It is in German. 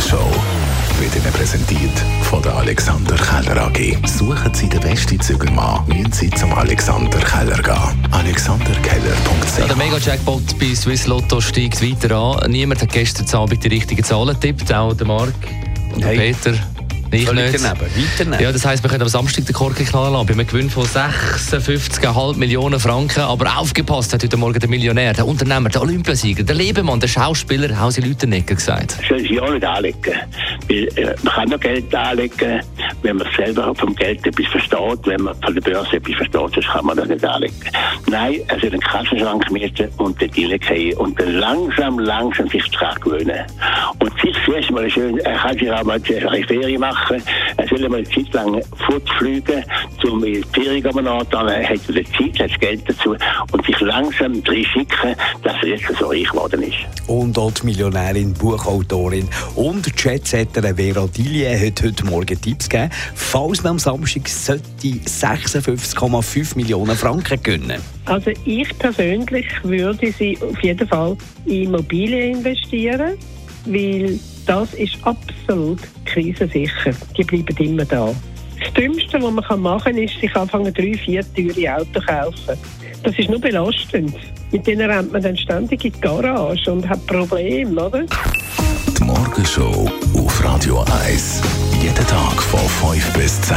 Morgenshow wird Ihnen präsentiert von der Alexander Keller AG. Suchen Sie den besten Zügelmann, müssen Sie zum Alexander Keller gehen. AlexanderKeller.ch ja, Der Mega-Jackpot bei Swiss Lotto steigt weiter an. Niemand hat gestern Abend die richtigen Zahlen getippt, auch der Marc und der Hey. Peter. Ich Völlig nicht. daneben, weit daneben. Ja, das heisst, wir können am Samstag den Korken knallen lassen. Bei einem Gewinn von 56,5 Millionen Franken. Aber aufgepasst hat heute Morgen der Millionär, der Unternehmer, der Olympiasieger, der Lebemann, der Schauspieler Hausi Lüternegger gesagt. soll sie auch nicht anlegen. Weil, äh, man kann nur Geld anlegen, wenn man selber vom Geld etwas versteht, wenn man von der Börse etwas versteht, sonst kann man das nicht anlegen. Nein, er soll einen Kassenschrank mieten und dort reingehen und dann langsam, langsam sich daran gewöhnen. Und sich zuerst mal schön, er kann sich auch mal zuerst eine Ferien machen, er soll mal eine Zeit lang fortfliegen, um in die Ferien zu gehen, dann hat er die Zeit, hat das Geld dazu und sich langsam reinschicken, dass er jetzt so reich geworden ist. Und auch die Millionärin, Buchautorin und Jetsetterin Vera Dillier hat heute Morgen Tipps gegeben, falls man am Samstag sollte 56,5 Millionen Franken gönnen. Also ich persönlich würde sie auf jeden Fall in Immobilien investieren, weil das ist absolut krisensicher. Die bleiben immer da. Das Dümmste, was man machen kann, ist, sich anfangen, drei, vier teure Autos kaufen. Das ist nur belastend. Mit denen rennt man dann ständig in die Garage und hat Probleme, oder? Die Morgenshow auf Radio 1. Jeden Tag von 5 bis 10.